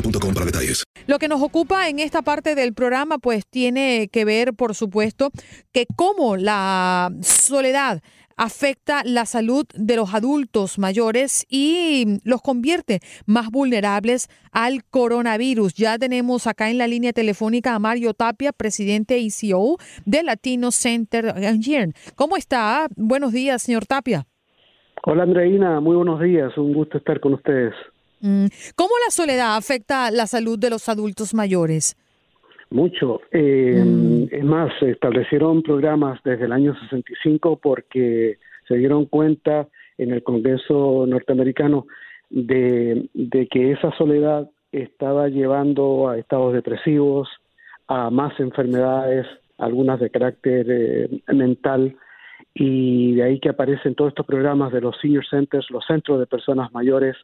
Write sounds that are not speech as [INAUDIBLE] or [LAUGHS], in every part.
boostmobile.com para detalles. Lo que nos ocupa en esta parte del programa, pues tiene que ver, por supuesto, que cómo la soledad afecta la salud de los adultos mayores y los convierte más vulnerables al coronavirus. Ya tenemos acá en la línea telefónica a Mario Tapia, presidente y CEO de Latino Center Engine. ¿Cómo está? Buenos días, señor Tapia. Hola Andreina, muy buenos días, un gusto estar con ustedes. Mm, ¿Cómo la soledad afecta la salud de los adultos mayores? Mucho. Eh, Es más, se establecieron programas desde el año 65 porque se dieron cuenta en el Congreso norteamericano de, de que esa soledad estaba llevando a estados depresivos, a más enfermedades, algunas de carácter eh, mental, y de ahí que aparecen todos estos programas de los senior centers, los centros de personas mayores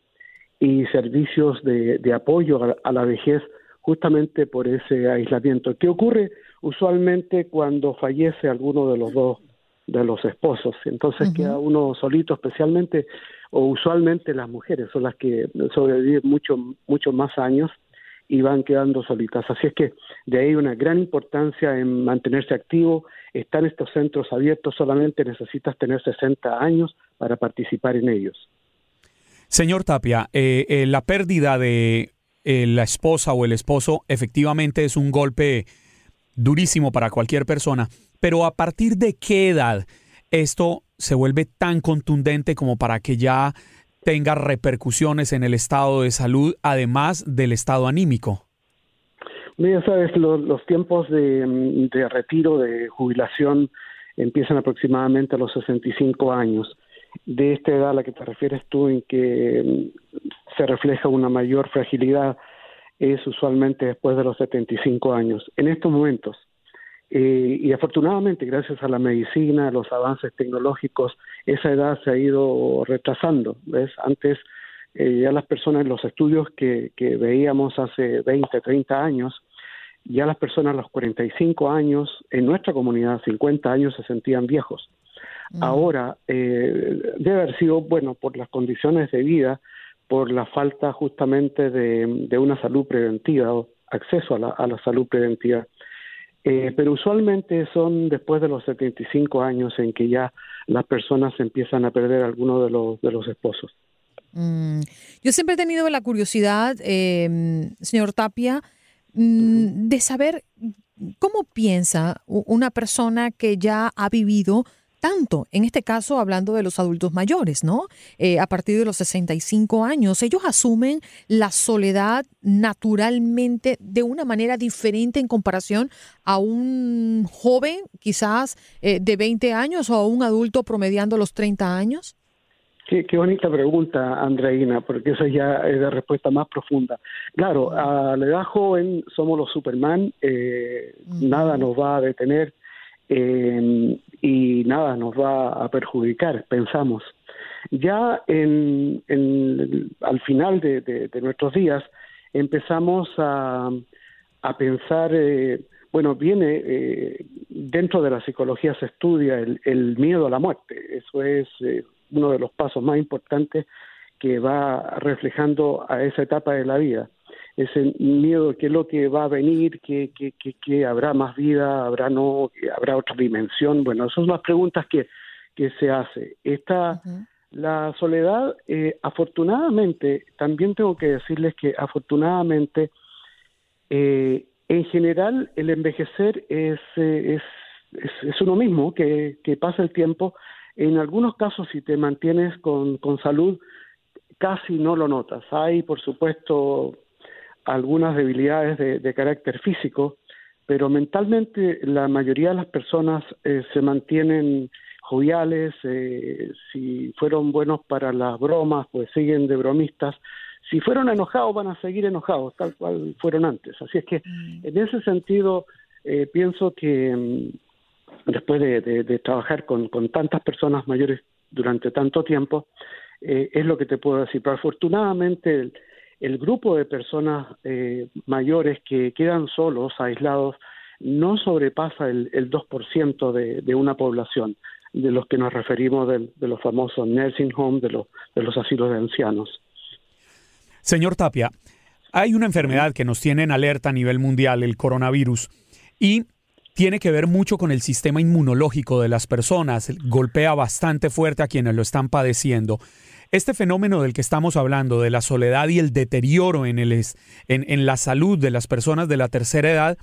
y servicios de, de apoyo a, a la vejez justamente por ese aislamiento. ¿Qué ocurre usualmente cuando fallece alguno de los dos de los esposos? Entonces queda uno solito, especialmente o usualmente las mujeres son las que sobreviven mucho mucho más años y van quedando solitas. Así es que de ahí una gran importancia en mantenerse activo. Están estos centros abiertos, solamente necesitas tener 60 años para participar en ellos. Señor Tapia, eh, eh, la pérdida de eh, la esposa o el esposo efectivamente es un golpe durísimo para cualquier persona, pero a partir de qué edad esto se vuelve tan contundente como para que ya tenga repercusiones en el estado de salud, además del estado anímico. Ya sabes, lo- los tiempos de retiro, de jubilación, empiezan aproximadamente a los 65 años. De esta edad a la que te refieres tú, en que mm, se refleja una mayor fragilidad, es usualmente después de los 75 años. En estos momentos, eh, y afortunadamente, gracias a la medicina, a los avances tecnológicos, esa edad se ha ido retrasando. ¿ves? Antes, eh, ya las personas, en los estudios que, que veíamos hace 20, 30 años, ya las personas a los 45 años, en nuestra comunidad, 50 años, se sentían viejos. Ahora, eh, debe haber sido, bueno, por las condiciones de vida, por la falta justamente de, de una salud preventiva o acceso a la, a la salud preventiva. Eh, pero usualmente son después de los 75 años en que ya las personas empiezan a perder a alguno de los, de los esposos. Mm, Yo siempre he tenido la curiosidad, eh, señor Tapia, mm, de saber cómo piensa una persona que ya ha vivido tanto, en este caso hablando de los adultos mayores, ¿no? Eh, a partir de los 65 años, ellos asumen la soledad naturalmente de una manera diferente en comparación a un joven quizás eh, de 20 años o a un adulto promediando los 30 años. Qué, qué, bonita pregunta, Andreina, porque esa ya es de respuesta más profunda. Claro, a la edad joven somos los Superman, eh, nada nos va a detener eh, y nada nos va a perjudicar, pensamos. Ya en, al final de, nuestros días empezamos a, pensar, eh, bueno, viene eh, dentro de la psicología se estudia el, el miedo a la muerte, eso es eh, uno de los pasos más importantes que va reflejando a esa etapa de la vida. Ese miedo, qué es lo que va a venir, que, que, que, que habrá más vida, habrá no, que habrá otra dimensión. Bueno, esas son las preguntas que, que se hace. Esta, uh -huh. La soledad, eh, afortunadamente, también tengo que decirles que afortunadamente, eh, en general, el envejecer es, eh, es, es, es, uno mismo, que, que pasa el tiempo. En algunos casos, si te mantienes con, con salud, casi no lo notas. Hay, por supuesto, algunas debilidades de, de carácter físico, pero mentalmente la mayoría de las personas eh, se mantienen joviales, eh, si fueron buenos para las bromas, pues siguen de bromistas. Si fueron enojados, van a seguir enojados, tal cual fueron antes. Así es que, mm. en ese sentido, eh, pienso que mm, después de, de, de trabajar con, con, tantas personas mayores durante tanto tiempo, es lo que te puedo decir. Pero afortunadamente, el, grupo de personas eh, mayores que quedan solos, aislados, no sobrepasa el, el 2% de, una población de los que nos referimos de, de los famosos nursing homes, de de los asilos de ancianos. Señor Tapia, hay una enfermedad que nos tiene en alerta a nivel mundial, el coronavirus, y tiene que ver mucho con el sistema inmunológico de las personas, golpea bastante fuerte a quienes lo están padeciendo. Este fenómeno del que estamos hablando, de la soledad y el deterioro en, el, en, en la salud de las personas de la tercera edad,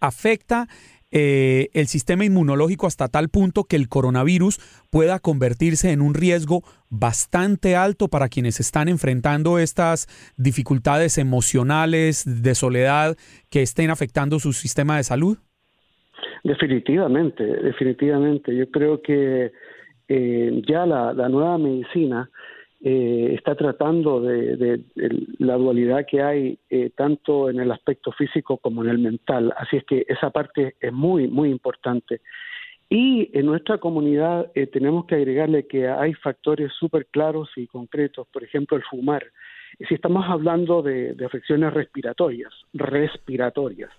afecta eh, el sistema inmunológico hasta tal punto que el coronavirus pueda convertirse en un riesgo bastante alto para quienes están enfrentando estas dificultades emocionales de soledad que estén afectando su sistema de salud? Definitivamente, definitivamente. Yo creo que eh, ya la, la, nueva medicina eh, está tratando de, de, la dualidad que hay eh, tanto en el aspecto físico como en el mental. Así es que esa parte es muy, muy importante. Y en nuestra comunidad eh, tenemos que agregarle que hay factores súper claros y concretos, por ejemplo, el fumar. Si estamos hablando de, afecciones respiratorias, respiratorias,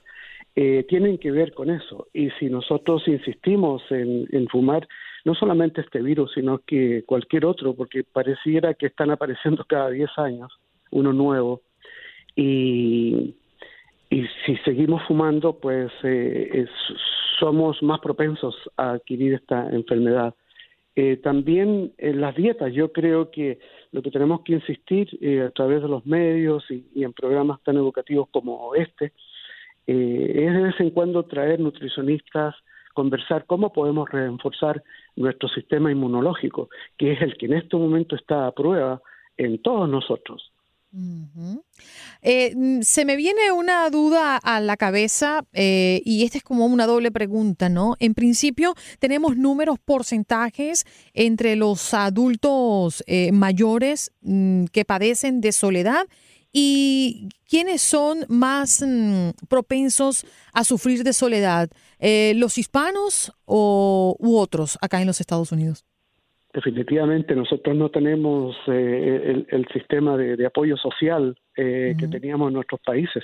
eh, tienen que ver con eso. Y si nosotros insistimos en fumar, no solamente este virus, sino que cualquier otro, porque pareciera que están [LAUGHS] apareciendo cada 10 años uno nuevo. Y, y si seguimos fumando, pues eh, somos más propensos a adquirir esta enfermedad. Eh, también en las dietas, yo creo que lo que tenemos que insistir eh, a través de los medios y, en programas tan educativos como este, eh, es de vez en cuando traer nutricionistas, conversar cómo podemos reforzar nuestro sistema inmunológico, que es el que en este momento está a prueba en todos nosotros. Eh, se me viene una duda a la cabeza eh, y esta es como una doble pregunta, ¿no? En principio tenemos números, porcentajes entre los adultos eh, mayores mmm, que padecen de soledad y quiénes son más mmm, propensos a sufrir de soledad, eh, los hispanos o, u otros acá en los Estados Unidos. Definitivamente nosotros no tenemos eh, el, el, sistema de, de apoyo social eh, uh -huh. que teníamos en nuestros países.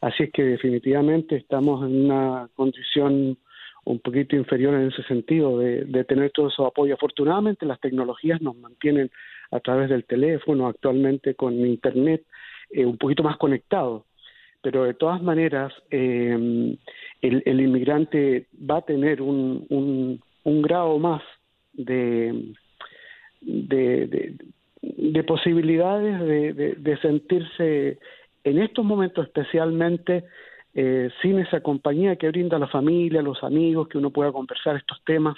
Así es que definitivamente estamos en una condición un poquito inferior en ese sentido de, de tener todo ese apoyo. Afortunadamente las tecnologías nos mantienen a través del teléfono, actualmente con Internet, eh, un poquito más conectados. Pero de todas maneras, eh, el, inmigrante va a tener un, un, un grado más de, de, de, de posibilidades de, de, de, sentirse en estos momentos especialmente eh, sin esa compañía que brinda la familia, los amigos, que uno pueda conversar estos temas.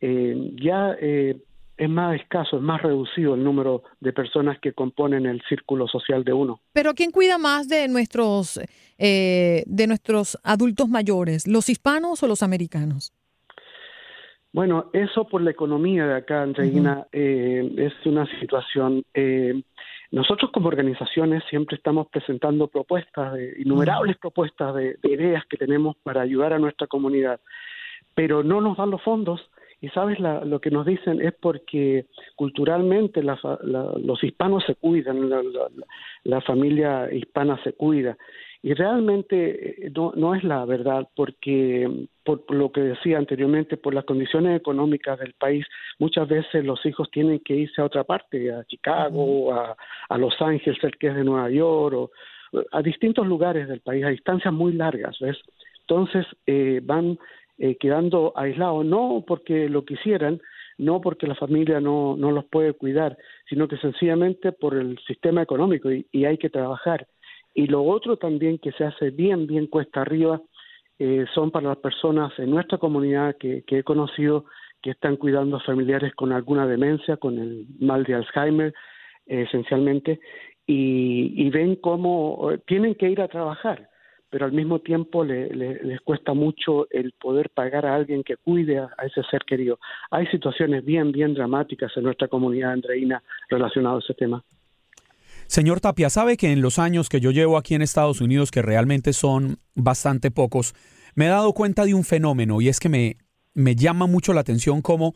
Eh, ya eh, es más escaso, es más reducido el número de personas que componen el círculo social de uno. Pero ¿quién cuida más de nuestros eh, de nuestros adultos mayores, los hispanos o los americanos? Bueno, eso por la economía de acá, Andreina, eh, es una situación. Eh, nosotros como organizaciones siempre estamos presentando propuestas, de, innumerables propuestas de, de ideas que tenemos para ayudar a nuestra comunidad, pero no nos dan los fondos y sabes, la, lo que nos dicen es porque culturalmente la, la, los hispanos se cuidan, la, familia hispana se cuida. Y realmente eh, no, no es la verdad, porque por lo que decía anteriormente, por las condiciones económicas del país, muchas veces los hijos tienen que irse a otra parte, a Chicago, a, a Los Ángeles, el que es de Nueva York, o a distintos lugares del país, a distancias muy largas, ¿ves? Entonces eh, van eh, quedando aislados, no porque lo quisieran, no porque la familia no, no los puede cuidar, sino que sencillamente por el sistema económico y, hay que trabajar. Y lo otro también que se hace bien, bien cuesta arriba, eh, son para las personas en nuestra comunidad que, que he conocido que están cuidando a familiares con alguna demencia, con el mal de Alzheimer, eh, esencialmente, y, y ven cómo eh, tienen que ir a trabajar pero al mismo tiempo le, le, les cuesta mucho el poder pagar a alguien que cuide a, a, ese ser querido. Hay situaciones bien, bien dramáticas en nuestra comunidad andreína relacionadas a ese tema. Señor Tapia, sabe que en los años que yo llevo aquí en Estados Unidos, que realmente son bastante pocos, me he dado cuenta de un fenómeno y es que me, me llama mucho la atención cómo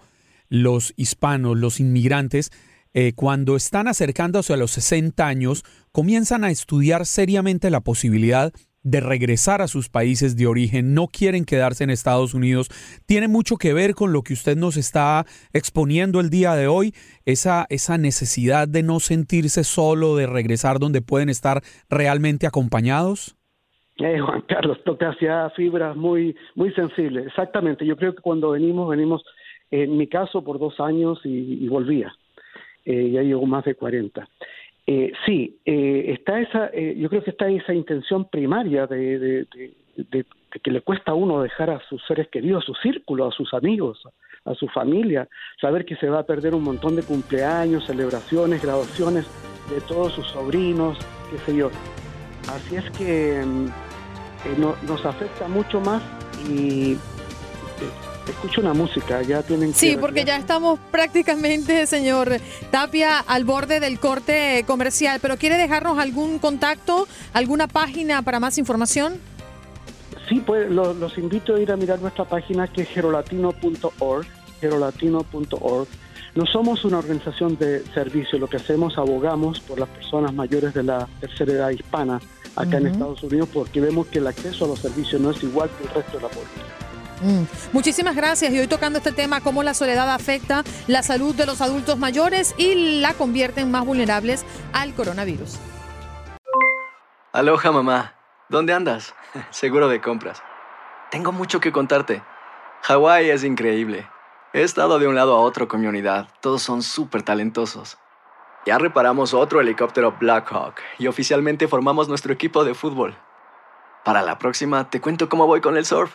los hispanos, los inmigrantes, eh, cuando están acercándose a los 60 años, comienzan a estudiar seriamente la posibilidad de regresar a sus países de origen, no quieren quedarse en Estados Unidos, tiene mucho que ver con lo que usted nos está exponiendo el día de hoy, esa, esa necesidad de no sentirse solo, de regresar donde pueden estar realmente acompañados. Eh, Juan Carlos, toca hacia fibras muy, muy sensibles. Exactamente, yo creo que cuando venimos, venimos, en mi caso, por dos años y, y volvía. Eh, ya llevo más de 40. Eh, sí, eh, está esa, eh, yo creo que está esa intención primaria de, de, que le cuesta a uno dejar a sus seres queridos, a su círculo, a sus amigos, a su familia, saber que se va a perder un montón de cumpleaños, celebraciones, graduaciones de todos sus sobrinos, qué sé yo. Así es que no, nos afecta mucho más y escucho una música, ya tienen que... Sí, porque ya estamos [LAUGHS] prácticamente, señor Tapia, al borde del corte comercial, pero ¿quiere dejarnos algún contacto, alguna página para más información? Sí, pues lo, los invito a ir a mirar nuestra página que es gerolatino.org, gerolatino.org. No somos una organización de servicio, lo que hacemos abogamos por las personas mayores de la tercera edad hispana acá uh -huh. en Estados Unidos porque vemos que el acceso a los servicios no es igual que el resto de la población. Mm. Muchísimas gracias. Y hoy tocando este tema, cómo la soledad afecta la salud de los adultos mayores y la convierten más vulnerables al coronavirus. Aloha, mamá. ¿Dónde andas? [LAUGHS] Seguro de compras. Tengo mucho que contarte. Hawái es increíble. He estado de un lado a otro con mi unidad. Todos son súper talentosos. Ya reparamos otro helicóptero Blackhawk y oficialmente formamos nuestro equipo de fútbol. Para la próxima te cuento cómo voy con el surf